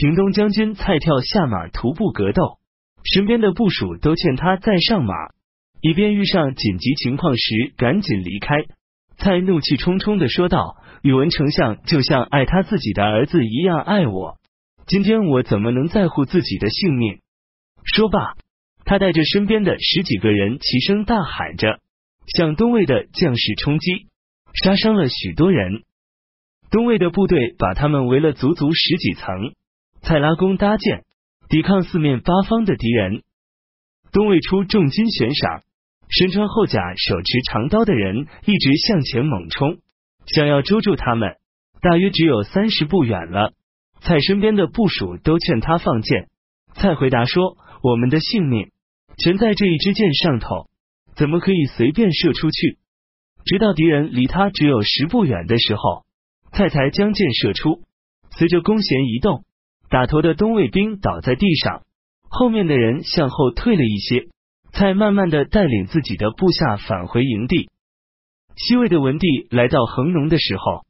平东将军蔡跳下马徒步格斗，身边的部属都劝他再上马，以便遇上紧急情况时赶紧离开。蔡怒气冲冲的说道：“宇文丞相就像爱他自己的儿子一样爱我，今天我怎么能在乎自己的性命？”说罢，他带着身边的十几个人齐声大喊着，向东魏的将士冲击，杀伤了许多人。东魏的部队把他们围了足足十几层。蔡拉弓搭箭，抵抗四面八方的敌人。东魏出重金悬赏，身穿厚甲、手持长刀的人一直向前猛冲，想要捉住他们。大约只有三十步远了，蔡身边的部属都劝他放箭。蔡回答说：“我们的性命全在这一支箭上头，怎么可以随便射出去？”直到敌人离他只有十步远的时候，蔡才将箭射出。随着弓弦移动。打头的东卫兵倒在地上，后面的人向后退了一些，才慢慢的带领自己的部下返回营地。西魏的文帝来到恒农的时候，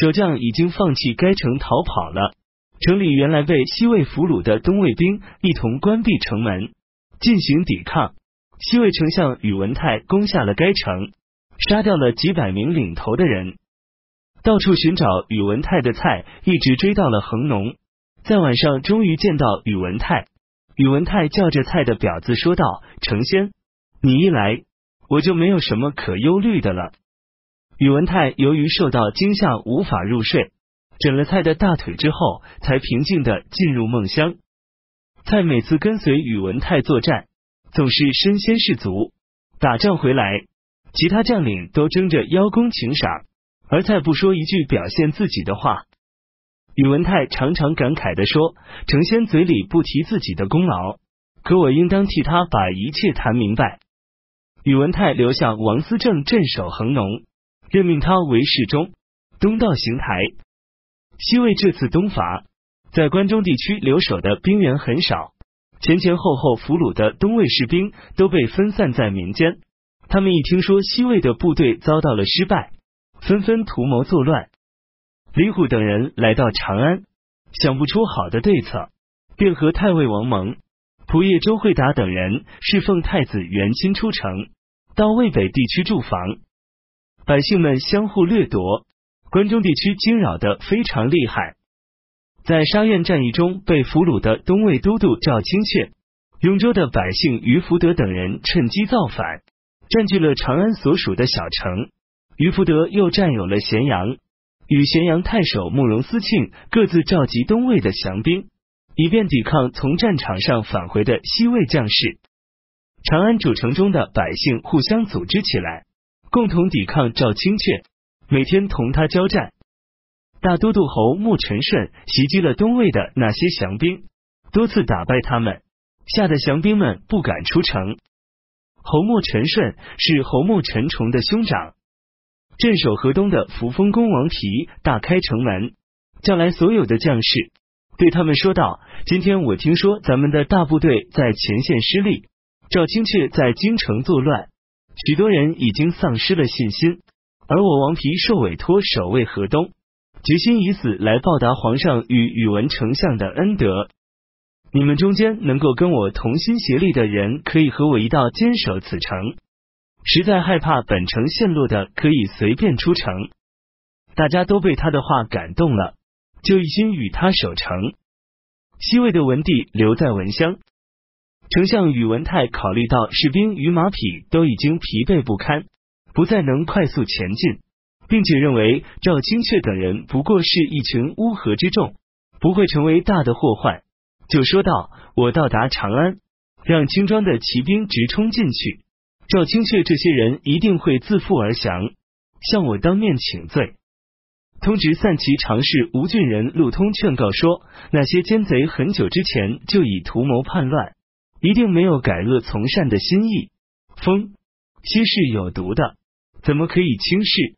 守将已经放弃该城逃跑了。城里原来被西魏俘虏的东卫兵一同关闭城门，进行抵抗。西魏丞相宇文泰攻下了该城，杀掉了几百名领头的人。到处寻找宇文泰的蔡，一直追到了恒农。在晚上，终于见到宇文泰。宇文泰叫着蔡的表子说道：“成仙，你一来，我就没有什么可忧虑的了。”宇文泰由于受到惊吓，无法入睡，枕了蔡的大腿之后，才平静的进入梦乡。蔡每次跟随宇文泰作战，总是身先士卒，打仗回来，其他将领都争着邀功请赏，而蔡不说一句表现自己的话。宇文泰常常感慨的说：“成仙嘴里不提自己的功劳，可我应当替他把一切谈明白。”宇文泰留下王思政镇守恒农，任命他为侍中，东道行台。西魏这次东伐，在关中地区留守的兵员很少，前前后后俘虏的东魏士兵都被分散在民间。他们一听说西魏的部队遭到了失败，纷纷图谋作乱。李虎等人来到长安，想不出好的对策，便和太尉王蒙、仆射周惠达等人侍奉太子元钦出城，到渭北地区驻防。百姓们相互掠夺，关中地区惊扰的非常厉害。在沙苑战役中被俘虏的东魏都督赵清阙、永州的百姓于福德等人趁机造反，占据了长安所属的小城。于福德又占有了咸阳。与咸阳太守慕容思庆各自召集东魏的降兵，以便抵抗从战场上返回的西魏将士。长安主城中的百姓互相组织起来，共同抵抗赵清阙，每天同他交战。大都督侯穆陈顺袭击了东魏的那些降兵，多次打败他们，吓得降兵们不敢出城。侯穆陈顺是侯穆陈崇的兄长。镇守河东的扶风公王皮大开城门，叫来所有的将士，对他们说道：“今天我听说咱们的大部队在前线失利，赵清却在京城作乱，许多人已经丧失了信心。而我王皮受委托守卫河东，决心以死来报答皇上与宇文丞相的恩德。你们中间能够跟我同心协力的人，可以和我一道坚守此城。”实在害怕本城陷落的，可以随便出城。大家都被他的话感动了，就一心与他守城。西魏的文帝留在文乡，丞相宇文泰考虑到士兵与马匹都已经疲惫不堪，不再能快速前进，并且认为赵清阙等人不过是一群乌合之众，不会成为大的祸患，就说道：“我到达长安，让轻装的骑兵直冲进去。”赵清阙这些人一定会自负而降，向我当面请罪。通直散骑常侍吴郡人陆通劝告说：那些奸贼很久之前就已图谋叛乱，一定没有改恶从善的心意。风息事有毒的，怎么可以轻视？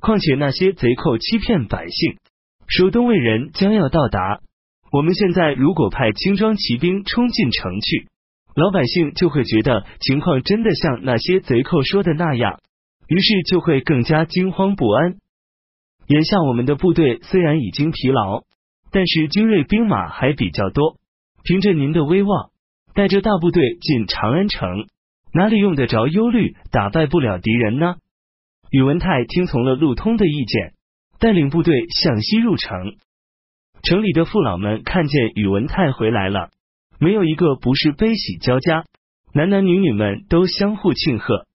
况且那些贼寇欺骗百姓，说东魏人将要到达，我们现在如果派轻装骑兵冲进城去。老百姓就会觉得情况真的像那些贼寇说的那样，于是就会更加惊慌不安。眼下我们的部队虽然已经疲劳，但是精锐兵马还比较多，凭着您的威望，带着大部队进长安城，哪里用得着忧虑打败不了敌人呢？宇文泰听从了陆通的意见，带领部队向西入城。城里的父老们看见宇文泰回来了，没有一个不是悲喜交加，男男女女们都相互庆贺。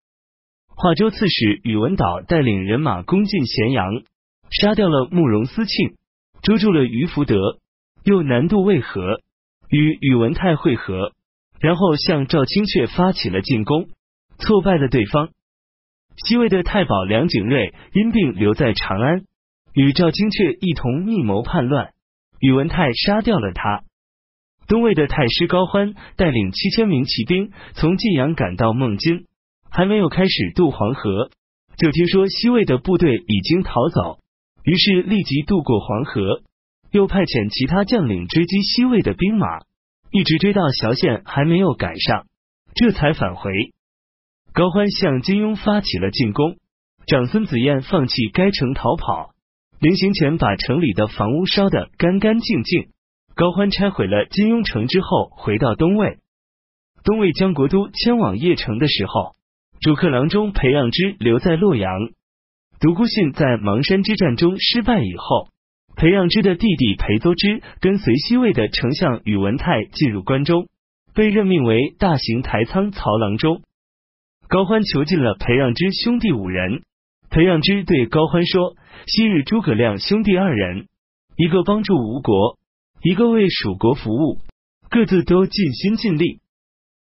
华州刺史宇文导带领人马攻进咸阳，杀掉了慕容思庆，捉住了于福德，又南渡渭河，与宇文泰会合，然后向赵清阙发起了进攻，挫败了对方。西魏的太保梁景瑞因病留在长安，与赵清阙一同密谋叛乱。宇文泰杀掉了他。东魏的太师高欢带领七千名骑兵从晋阳赶到孟津，还没有开始渡黄河，就听说西魏的部队已经逃走，于是立即渡过黄河，又派遣其他将领追击西魏的兵马，一直追到萧县还没有赶上，这才返回。高欢向金庸发起了进攻，长孙子燕放弃该城逃跑。临行前，把城里的房屋烧得干干净净。高欢拆毁了金庸城之后，回到东魏。东魏将国都迁往邺城的时候，主客郎中裴让之留在洛阳。独孤信在邙山之战中失败以后，裴让之的弟弟裴多之跟随西魏的丞相宇文泰进入关中，被任命为大行台仓曹郎中。高欢囚禁了裴让之兄弟五人。裴让之对高欢说。昔日诸葛亮兄弟二人，一个帮助吴国，一个为蜀国服务，各自都尽心尽力。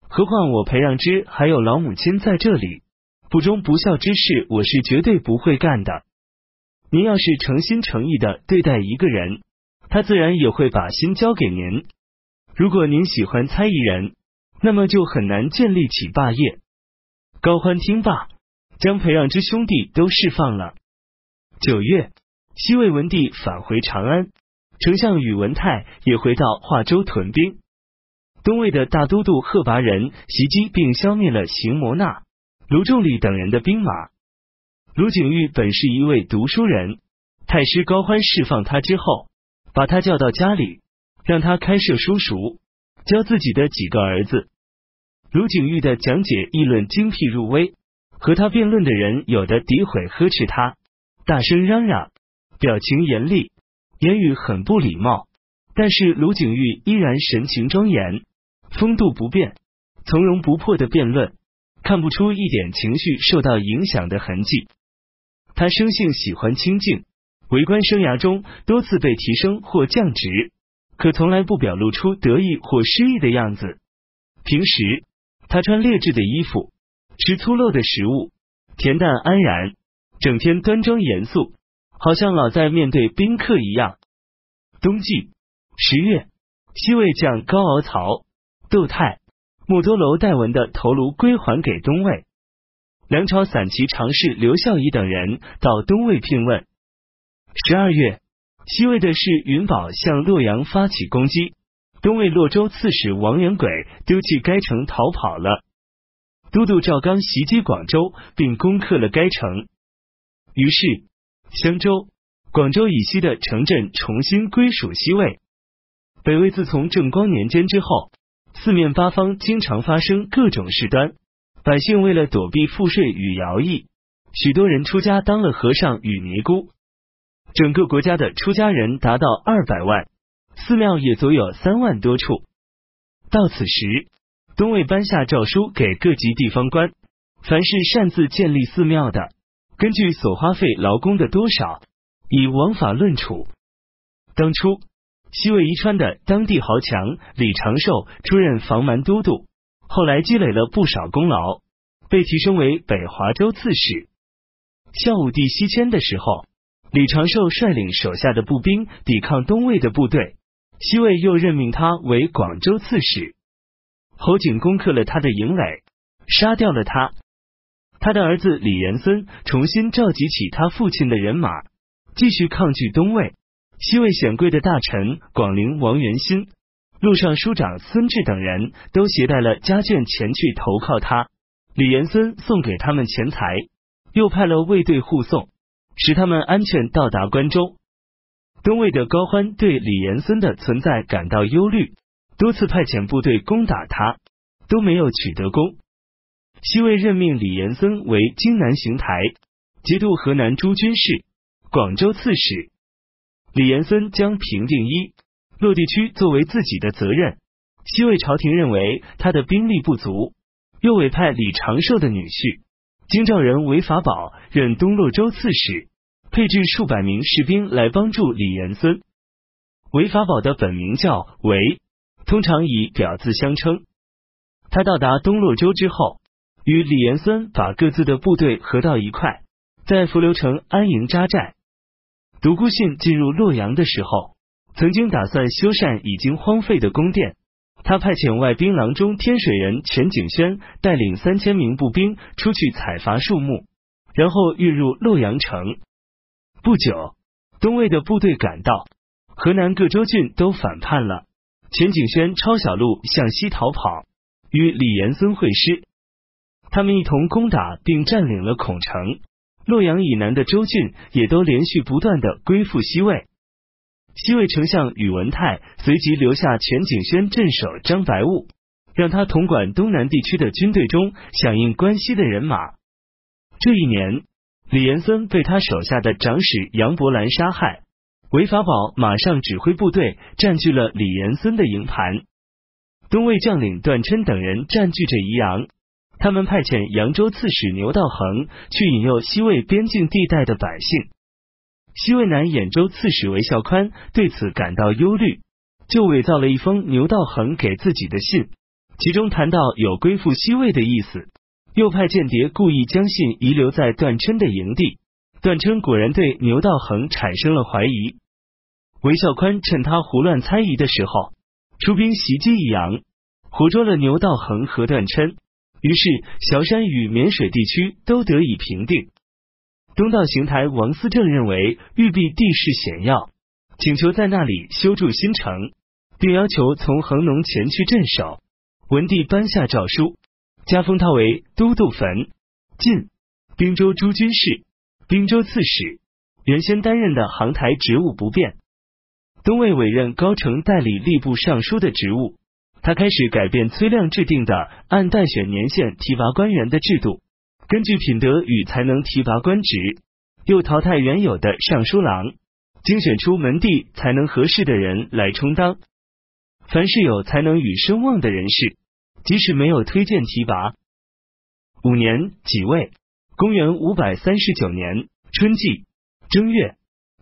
何况我裴让之还有老母亲在这里，不忠不孝之事，我是绝对不会干的。您要是诚心诚意的对待一个人，他自然也会把心交给您。如果您喜欢猜疑人，那么就很难建立起霸业。高欢听罢，将裴让之兄弟都释放了。九月，西魏文帝返回长安，丞相宇文泰也回到华州屯兵。东魏的大都督贺拔仁袭击并消灭了邢摩纳、卢仲礼等人的兵马。卢景玉本是一位读书人，太师高欢释放他之后，把他叫到家里，让他开设书塾，教自己的几个儿子。卢景玉的讲解议论精辟入微，和他辩论的人有的诋毁呵斥他。大声嚷嚷，表情严厉，言语很不礼貌。但是卢景玉依然神情庄严，风度不变，从容不迫的辩论，看不出一点情绪受到影响的痕迹。他生性喜欢清静，为官生涯中多次被提升或降职，可从来不表露出得意或失意的样子。平时他穿劣质的衣服，吃粗陋的食物，恬淡安然。整天端庄严肃，好像老在面对宾客一样。冬季十月，西魏将高敖曹、窦泰、木多楼戴文的头颅归还给东魏。梁朝散骑常侍刘孝仪等人到东魏聘问。十二月，西魏的是云宝向洛阳发起攻击，东魏洛州刺史王元轨丢弃该城逃跑了。都督赵刚袭击广州，并攻克了该城。于是，襄州、广州以西的城镇重新归属西魏。北魏自从正光年间之后，四面八方经常发生各种事端，百姓为了躲避赋税与徭役，许多人出家当了和尚与尼姑。整个国家的出家人达到二百万，寺庙也足有三万多处。到此时，东魏颁下诏书给各级地方官，凡是擅自建立寺庙的。根据所花费劳工的多少，以王法论处。当初西魏宜川的当地豪强李长寿出任防蛮都督，后来积累了不少功劳，被提升为北华州刺史。孝武帝西迁的时候，李长寿率领手下的步兵抵抗东魏的部队，西魏又任命他为广州刺史。侯景攻克了他的营垒，杀掉了他。他的儿子李延孙重新召集起他父亲的人马，继续抗拒东魏。西魏显贵的大臣广陵王元新、陆上书长孙志等人都携带了家眷前去投靠他。李延孙送给他们钱财，又派了卫队护送，使他们安全到达关中。东魏的高欢对李延森的存在感到忧虑，多次派遣部队攻打他，都没有取得功。西魏任命李延森为荆南行台，节度河南诸军事、广州刺史。李延森将平定一洛地区作为自己的责任。西魏朝廷认为他的兵力不足，又委派李长寿的女婿京兆人韦法宝任东洛州刺史，配置数百名士兵来帮助李延森。韦法宝的本名叫韦，通常以表字相称。他到达东洛州之后。与李延森把各自的部队合到一块，在浮流城安营扎寨。独孤信进入洛阳的时候，曾经打算修缮已经荒废的宫殿。他派遣外兵郎中天水人全景轩带领三千名步兵出去采伐树木，然后运入洛阳城。不久，东魏的部队赶到，河南各州郡都反叛了。全景轩抄小路向西逃跑，与李延森会师。他们一同攻打并占领了孔城，洛阳以南的州郡也都连续不断的归附西魏。西魏丞相宇文泰随即留下全景轩镇守张白雾，让他统管东南地区的军队中响应关西的人马。这一年，李延森被他手下的长史杨伯兰杀害，韦法宝马上指挥部队占据了李延森的营盘。东魏将领段琛等人占据着宜阳。他们派遣扬州刺史牛道衡去引诱西魏边境地带的百姓。西魏南兖州刺史韦孝宽对此感到忧虑，就伪造了一封牛道衡给自己的信，其中谈到有归附西魏的意思。又派间谍故意将信遗留在段琛的营地，段琛果然对牛道衡产生了怀疑。韦孝宽趁他胡乱猜疑的时候，出兵袭击益阳，活捉了牛道衡和段琛。于是，萧山与沔水地区都得以平定。东道行台王思政认为玉璧地势险要，请求在那里修筑新城，并要求从恒农前去镇守。文帝颁下诏书，加封他为都督汾、晋、滨州诸军事、滨州刺史。原先担任的行台职务不变。东魏委任高澄代理吏部尚书的职务。他开始改变崔亮制定的按待选年限提拔官员的制度，根据品德与才能提拔官职，又淘汰原有的尚书郎，精选出门第才能合适的人来充当。凡是有才能与声望的人士，即使没有推荐提拔。五年己未，公元五百三十九年春季正月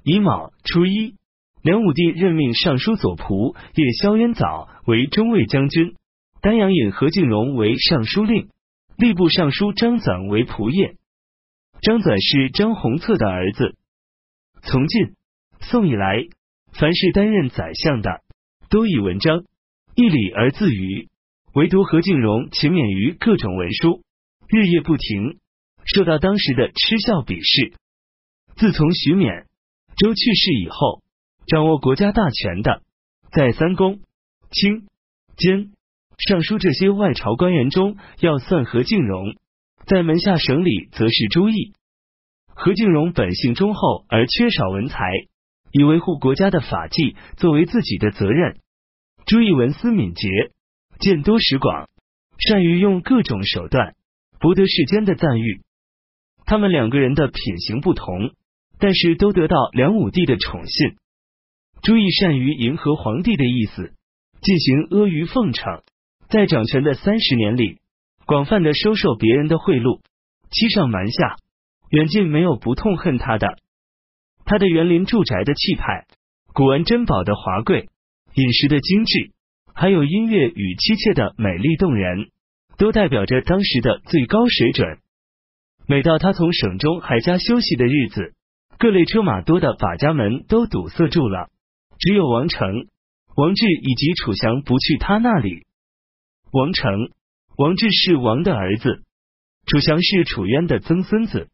乙卯初一。梁武帝任命尚书左仆射萧渊藻为中卫将军，丹阳尹何敬荣为尚书令，吏部尚书张纂为仆射。张纂是张弘策的儿子。从晋、宋以来，凡是担任宰相的，都以文章、义理而自娱，唯独何敬荣勤勉于各种文书，日夜不停，受到当时的嗤笑鄙视。自从徐勉、周去世以后。掌握国家大权的，在三公、卿、监、尚书这些外朝官员中，要算何敬荣；在门下省里，则是朱毅。何敬荣本性忠厚而缺少文才，以维护国家的法纪作为自己的责任。朱毅文思敏捷，见多识广，善于用各种手段博得世间的赞誉。他们两个人的品行不同，但是都得到梁武帝的宠信。朱毅善于迎合皇帝的意思，进行阿谀奉承，在掌权的三十年里，广泛的收受别人的贿赂，欺上瞒下，远近没有不痛恨他的。他的园林住宅的气派，古玩珍宝的华贵，饮食的精致，还有音乐与妻妾的美丽动人，都代表着当时的最高水准。每到他从省中还家休息的日子，各类车马多的把家门都堵塞住了。只有王成、王志以及楚祥不去他那里。王成、王志是王的儿子，楚祥是楚渊的曾孙子。